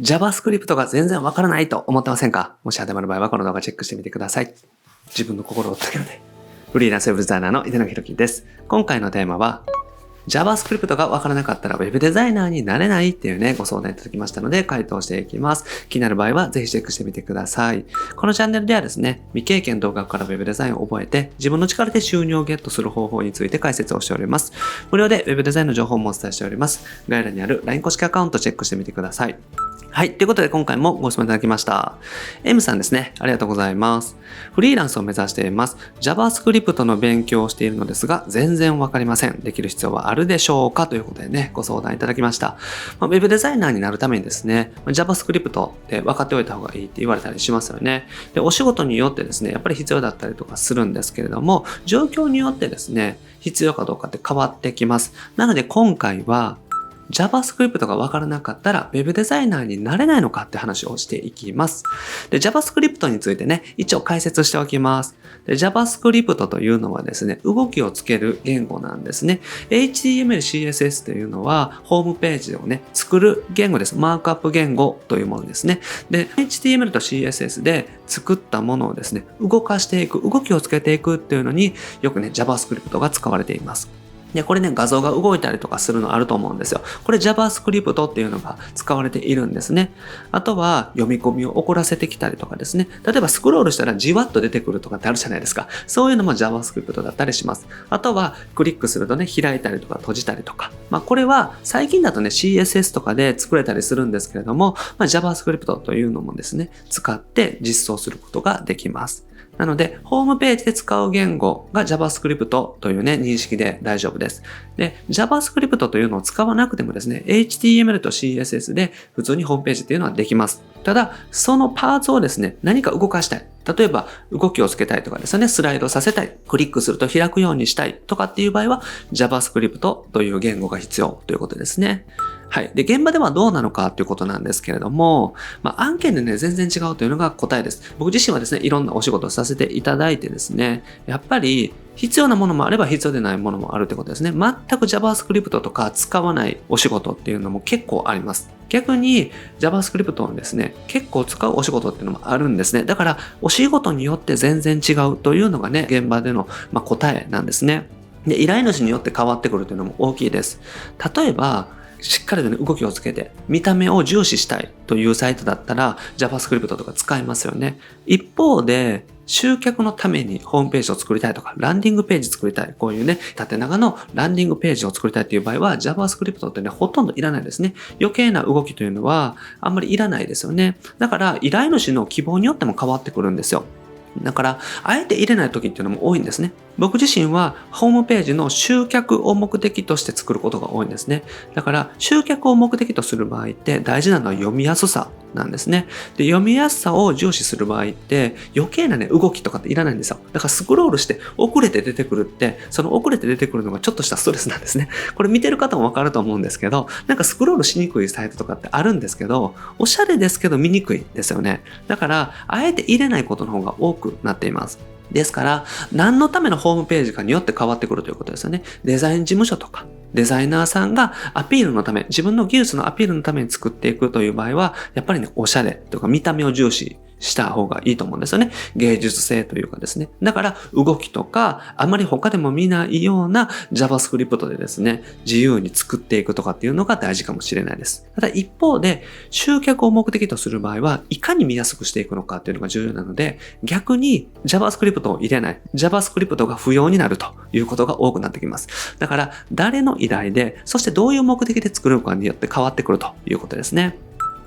JavaScript が全然わからないと思ってませんか？もし当てまる場合はこの動画チェックしてみてください。自分の心を折ったけどね。フリーランスウェブデザイナーの井手野弘樹です。今回のテーマは、JavaScript がわからなかったら Web デザイナーになれないっていうね、ご相談いただきましたので回答していきます。気になる場合はぜひチェックしてみてください。このチャンネルではですね、未経験動画から Web デザインを覚えて自分の力で収入をゲットする方法について解説をしております。無料で Web デザインの情報もお伝えしております。概要欄にある LINE 公式アカウントチェックしてみてください。はい。ということで今回もご質問いただきました。M さんですね。ありがとうございます。フリーランスを目指しています。JavaScript の勉強をしているのですが、全然わかりません。できる必要はあるでしょうか？ということでね、ご相談いただきました。まあ、Web デザイナーになるためにですね、JavaScript って分かっておいた方がいいって言われたりしますよね。で、お仕事によってですね、やっぱり必要だったりとかするんですけれども、状況によってですね、必要かどうかって変わってきます。なので今回は、JavaScript がわからなかったら Web デザイナーになれないのかって話をしていきます。で、JavaScript についてね、一応解説しておきます。で、JavaScript というのはですね、動きをつける言語なんですね。HTML、CSS というのは、ホームページをね、作る言語です。マークアップ言語というものですね。で、HTML と CSS で作ったものをですね、動かしていく、動きをつけていくっていうのによくね、JavaScript が使われています。で、これね、画像が動いたりとかするのあると思うんですよ。これ JavaScript っていうのが使われているんですね。あとは読み込みを起こらせてきたりとかですね。例えばスクロールしたらじわっと出てくるとかってあるじゃないですか。そういうのも JavaScript だったりします。あとはクリックするとね、開いたりとか閉じたりとか。まあこれは最近だとね、CSS とかで作れたりするんですけれども、まあ、JavaScript というのもですね、使って実装することができます。なので、ホームページで使う言語が JavaScript というね、認識で大丈夫です。で、JavaScript というのを使わなくてもですね、HTML と CSS で普通にホームページっていうのはできます。ただ、そのパーツをですね、何か動かしたい。例えば、動きをつけたいとかですね、スライドさせたい。クリックすると開くようにしたいとかっていう場合は、JavaScript という言語が必要ということですね。はい。で、現場ではどうなのかということなんですけれども、まあ、案件でね、全然違うというのが答えです。僕自身はですね、いろんなお仕事をさせていただいてですね、やっぱり、必要なものもあれば必要でないものもあるってことですね。全く JavaScript とか使わないお仕事っていうのも結構あります。逆に JavaScript をですね、結構使うお仕事っていうのもあるんですね。だから、お仕事によって全然違うというのがね、現場での、ま答えなんですね。で、依頼主によって変わってくるというのも大きいです。例えば、しっかりとね、動きをつけて、見た目を重視したいというサイトだったら JavaScript とか使いますよね。一方で、集客のためにホームページを作りたいとか、ランディングページ作りたい。こういうね、縦長のランディングページを作りたいという場合は JavaScript ってね、ほとんどいらないですね。余計な動きというのはあんまりいらないですよね。だから依頼主の希望によっても変わってくるんですよ。だから、あえて入れない時っていうのも多いんですね。僕自身はホームページの集客を目的として作ることが多いんですね。だから集客を目的とする場合って大事なのは読みやすさなんですね。で、読みやすさを重視する場合って余計なね、動きとかっていらないんですよ。だからスクロールして遅れて出てくるって、その遅れて出てくるのがちょっとしたストレスなんですね。これ見てる方もわかると思うんですけど、なんかスクロールしにくいサイトとかってあるんですけど、おしゃれですけど見にくいですよね。だから、あえて入れないことの方が多くなっています。ですから、何のためのホームページかによって変わってくるということですよね。デザイン事務所とか、デザイナーさんがアピールのため、自分の技術のアピールのために作っていくという場合は、やっぱりね、おしゃれとか見た目を重視した方がいいと思うんですよね。芸術性というかですね。だから動きとか、あまり他でも見ないような JavaScript でですね、自由に作っていくとかっていうのが大事かもしれないです。ただ一方で、集客を目的とする場合は、いかに見やすくしていくのかっていうのが重要なので、逆に JavaScript を入れない、JavaScript が不要になるということが多くなってきます。だから、誰の依頼で、そしてどういう目的で作るのかによって変わってくるということですね。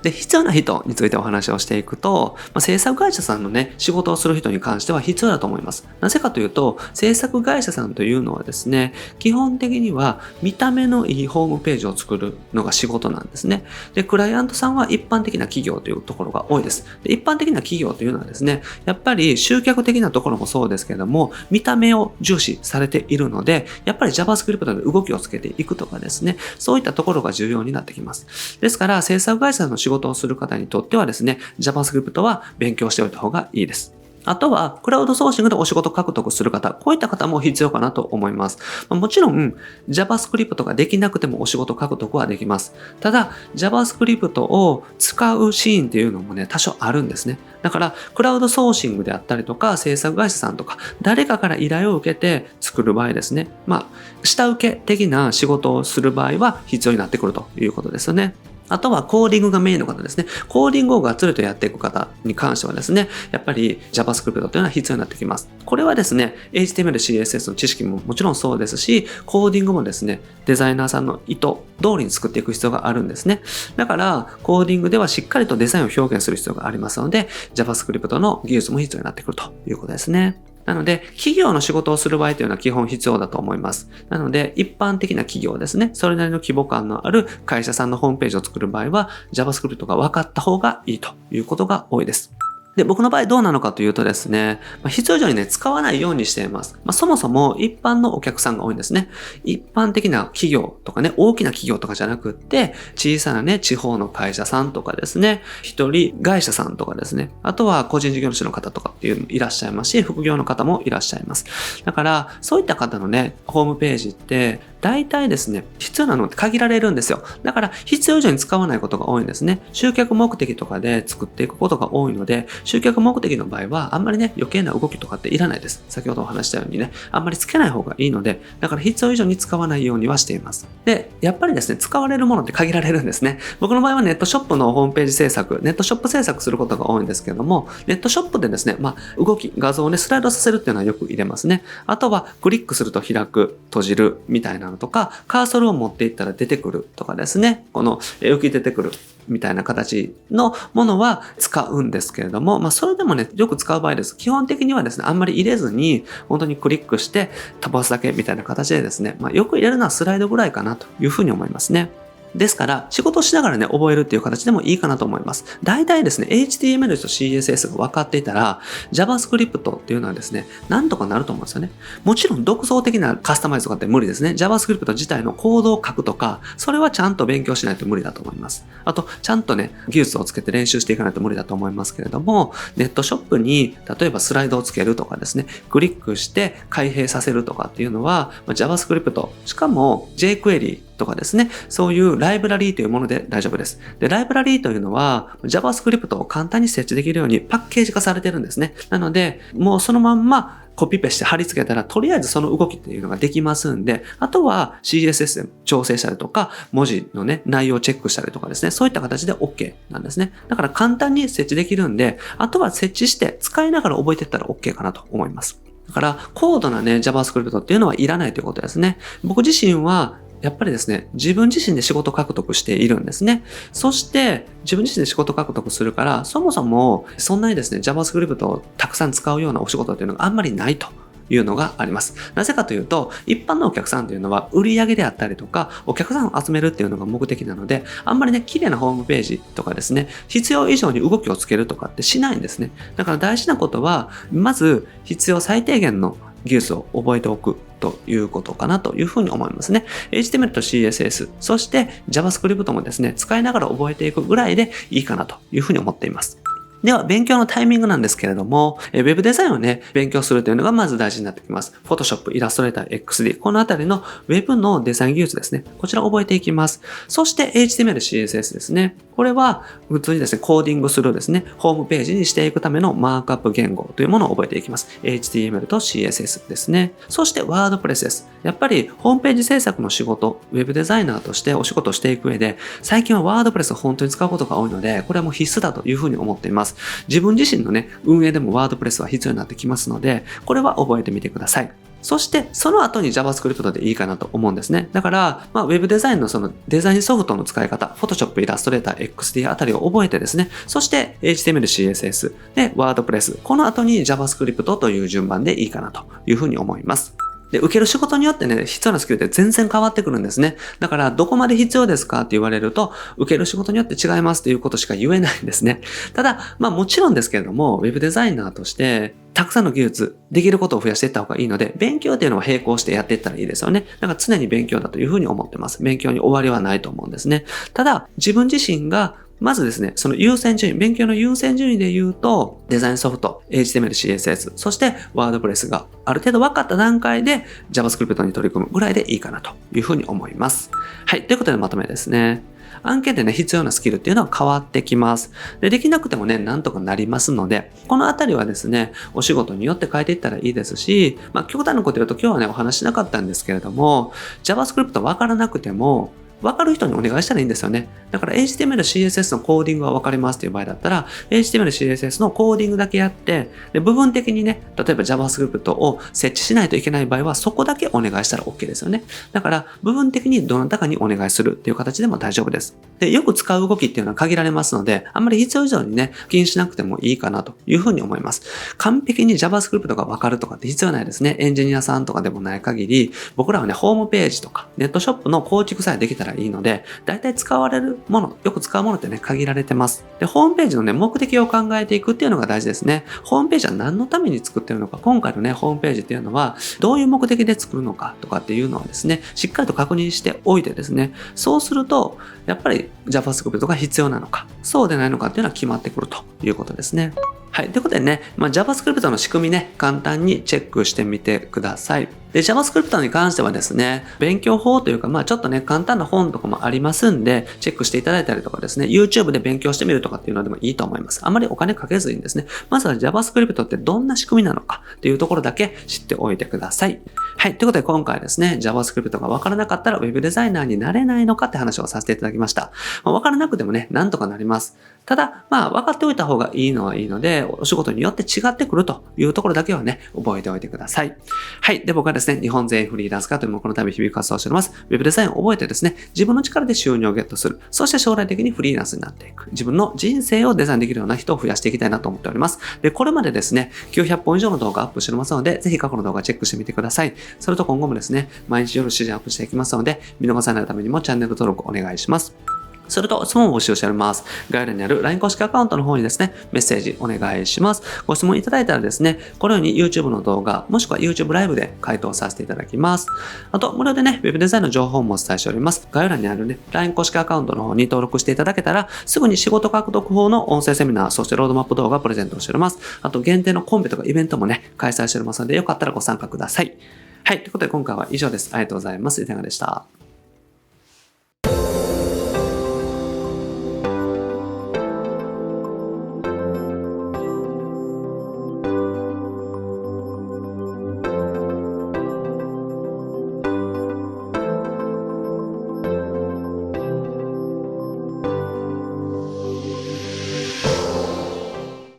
で、必要な人についてお話をしていくと、まあ、制作会社さんのね、仕事をする人に関しては必要だと思います。なぜかというと、制作会社さんというのはですね、基本的には見た目のいいホームページを作るのが仕事なんですね。で、クライアントさんは一般的な企業というところが多いです。で一般的な企業というのはですね、やっぱり集客的なところもそうですけども、見た目を重視されているので、やっぱり JavaScript で動きをつけていくとかですね、そういったところが重要になってきます。ですから、制作会社の仕仕事をする方にとってはですね、JavaScript は勉強しておいた方がいいです。あとは、クラウドソーシングでお仕事獲得する方、こういった方も必要かなと思います。もちろん、JavaScript ができなくてもお仕事獲得はできます。ただ、JavaScript を使うシーンっていうのもね、多少あるんですね。だから、クラウドソーシングであったりとか、制作会社さんとか、誰かから依頼を受けて作る場合ですね。まあ、下請け的な仕事をする場合は必要になってくるということですよね。あとはコーディングがメインの方ですね。コーディングをがっつりとやっていく方に関してはですね、やっぱり JavaScript というのは必要になってきます。これはですね、HTML、CSS の知識ももちろんそうですし、コーディングもですね、デザイナーさんの意図通りに作っていく必要があるんですね。だから、コーディングではしっかりとデザインを表現する必要がありますので、JavaScript の技術も必要になってくるということですね。なので、企業の仕事をする場合というのは基本必要だと思います。なので、一般的な企業ですね、それなりの規模感のある会社さんのホームページを作る場合は、JavaScript が分かった方がいいということが多いです。で、僕の場合どうなのかというとですね、まあ、必要以上にね、使わないようにしています。まあ、そもそも一般のお客さんが多いんですね。一般的な企業とかね、大きな企業とかじゃなくって、小さなね、地方の会社さんとかですね、一人会社さんとかですね、あとは個人事業主の方とかっていうのもいらっしゃいますし、副業の方もいらっしゃいます。だから、そういった方のね、ホームページって、大体ですね、必要なのって限られるんですよ。だから、必要以上に使わないことが多いんですね。集客目的とかで作っていくことが多いので、集客目的の場合は、あんまりね、余計な動きとかっていらないです。先ほどお話したようにね、あんまりつけない方がいいので、だから必要以上に使わないようにはしています。で、やっぱりですね、使われるものって限られるんですね。僕の場合はネットショップのホームページ制作、ネットショップ制作することが多いんですけども、ネットショップでですね、まあ、動き、画像をね、スライドさせるっていうのはよく入れますね。あとは、クリックすると開く、閉じる、みたいなのとか、カーソルを持っていったら出てくるとかですね、この浮き出てくるみたいな形のものは使うんですけれども、まあそれでもね、よく使う場合です。基本的にはですね、あんまり入れずに、本当にクリックして飛ばすだけみたいな形でですね、まあよく入れるのはスライドぐらいかなというふうに思いますね。ですから、仕事しながらね、覚えるっていう形でもいいかなと思います。大体ですね、HTML と CSS が分かっていたら、JavaScript っていうのはですね、なんとかなると思うんですよね。もちろん独創的なカスタマイズとかって無理ですね。JavaScript 自体のコードを書くとか、それはちゃんと勉強しないと無理だと思います。あと、ちゃんとね、技術をつけて練習していかないと無理だと思いますけれども、ネットショップに、例えばスライドをつけるとかですね、クリックして開閉させるとかっていうのは、JavaScript、しかも jQuery とかですね、そういうライブラリーというもので大丈夫です。で、ライブラリーというのは JavaScript を簡単に設置できるようにパッケージ化されてるんですね。なので、もうそのまんまコピペして貼り付けたら、とりあえずその動きっていうのができますんで、あとは CSS で調整したりとか、文字のね、内容をチェックしたりとかですね、そういった形で OK なんですね。だから簡単に設置できるんで、あとは設置して使いながら覚えていったら OK かなと思います。だから、高度なね、JavaScript っていうのはいらないということですね。僕自身はやっぱりですね、自分自身で仕事獲得しているんですね。そして、自分自身で仕事獲得するから、そもそも、そんなにですね、JavaScript をたくさん使うようなお仕事っていうのがあんまりないと。いうのがあります。なぜかというと、一般のお客さんというのは売り上げであったりとか、お客さんを集めるっていうのが目的なので、あんまりね、綺麗なホームページとかですね、必要以上に動きをつけるとかってしないんですね。だから大事なことは、まず必要最低限の技術を覚えておくということかなというふうに思いますね。HTML と CSS、そして JavaScript もですね、使いながら覚えていくぐらいでいいかなというふうに思っています。では、勉強のタイミングなんですけれども、ウェブデザインをね、勉強するというのがまず大事になってきます。Photoshop、Illustrator、XD、このあたりの Web のデザイン技術ですね。こちら覚えていきます。そして HTML、CSS ですね。これは普通にですね、コーディングするですね、ホームページにしていくためのマークアップ言語というものを覚えていきます。HTML と CSS ですね。そして WordPress です。やっぱりホームページ制作の仕事、ウェブデザイナーとしてお仕事をしていく上で、最近は WordPress を本当に使うことが多いので、これはもう必須だというふうに思っています。自分自身のね、運営でも WordPress は必要になってきますので、これは覚えてみてください。そして、その後に JavaScript でいいかなと思うんですね。だから、まあ、Web デザインのそのデザインソフトの使い方、Photoshop、Illustrator、XD あたりを覚えてですね、そして HTML、CSS、で、WordPress、この後に JavaScript という順番でいいかなというふうに思います。で、受ける仕事によってね、必要なスキルって全然変わってくるんですね。だから、どこまで必要ですかって言われると、受ける仕事によって違いますっていうことしか言えないんですね。ただ、まあもちろんですけれども、ウェブデザイナーとして、たくさんの技術、できることを増やしていった方がいいので、勉強っていうのは並行してやっていったらいいですよね。だから常に勉強だというふうに思ってます。勉強に終わりはないと思うんですね。ただ、自分自身がまずですね、その優先順位、勉強の優先順位で言うと、デザインソフト、HTML、CSS、そして WordPress がある程度分かった段階で JavaScript に取り組むぐらいでいいかなというふうに思います。はい。ということでまとめですね。案件でね、必要なスキルっていうのは変わってきます。で、できなくてもね、なんとかなりますので、このあたりはですね、お仕事によって変えていったらいいですし、まあ、極端なこと言うと今日はね、お話しなかったんですけれども、JavaScript わからなくても、分かる人にお願いしたらいいんですよね。だから HTML、CSS のコーディングは分かりますという場合だったら、HTML、CSS のコーディングだけやって、で部分的にね、例えば JavaScript を設置しないといけない場合は、そこだけお願いしたら OK ですよね。だから、部分的にどなたかにお願いするっていう形でも大丈夫です。で、よく使う動きっていうのは限られますので、あんまり必要以上にね、気にしなくてもいいかなというふうに思います。完璧に JavaScript が分かるとかって必要ないですね。エンジニアさんとかでもない限り、僕らはね、ホームページとか、ネットショップの構築さえできたらいいので、大体使われるもの、よく使うものってね、限られてます。で、ホームページのね、目的を考えていくっていうのが大事ですね。ホームページは何のために作ってるのか、今回のね、ホームページっていうのは、どういう目的で作るのかとかっていうのはですね、しっかりと確認しておいてですね、そうすると、やっぱり JavaScript が必要なのか、そうでないのかっていうのは決まってくるということですね。はい。ということでね、まあ、JavaScript の仕組みね、簡単にチェックしてみてください。で、JavaScript に関してはですね、勉強法というか、まあちょっとね、簡単な本とかもありますんで、チェックしていただいたりとかですね、YouTube で勉強してみるとかっていうのでもいいと思います。あまりお金かけずにですね、まずは JavaScript ってどんな仕組みなのかっていうところだけ知っておいてください。はい。ということで今回ですね、JavaScript がわからなかったら Web デザイナーになれないのかって話をさせていただきました。まあ、わからなくてもね、なんとかなります。ただ、まあ分かっておいた方がいいのはいいので、お仕事によって違ってくるというところだけはね、覚えておいてください。はい。で、僕はですね、日本全員フリーランス化というもこの度日々活動しております。ウェブデザインを覚えてですね、自分の力で収入をゲットする。そして将来的にフリーランスになっていく。自分の人生をデザインできるような人を増やしていきたいなと思っております。で、これまでですね、900本以上の動画アップしておりますので、ぜひ過去の動画チェックしてみてください。それと今後もですね、毎日夜7時アップしていきますので、見逃さないためにもチャンネル登録お願いします。それと質問を募集しております。概要欄にある LINE 公式アカウントの方にですね、メッセージお願いします。ご質問いただいたらですね、このように YouTube の動画、もしくは YouTube ライブで回答させていただきます。あと、無料でね、Web デザインの情報もお伝えしております。概要欄にあるね、LINE 公式アカウントの方に登録していただけたら、すぐに仕事獲得法の音声セミナー、そしてロードマップ動画をプレゼントしております。あと、限定のコンペとかイベントもね、開催しておりますので、よかったらご参加ください。はい。ということで今回は以上です。ありがとうございます。いかがでした？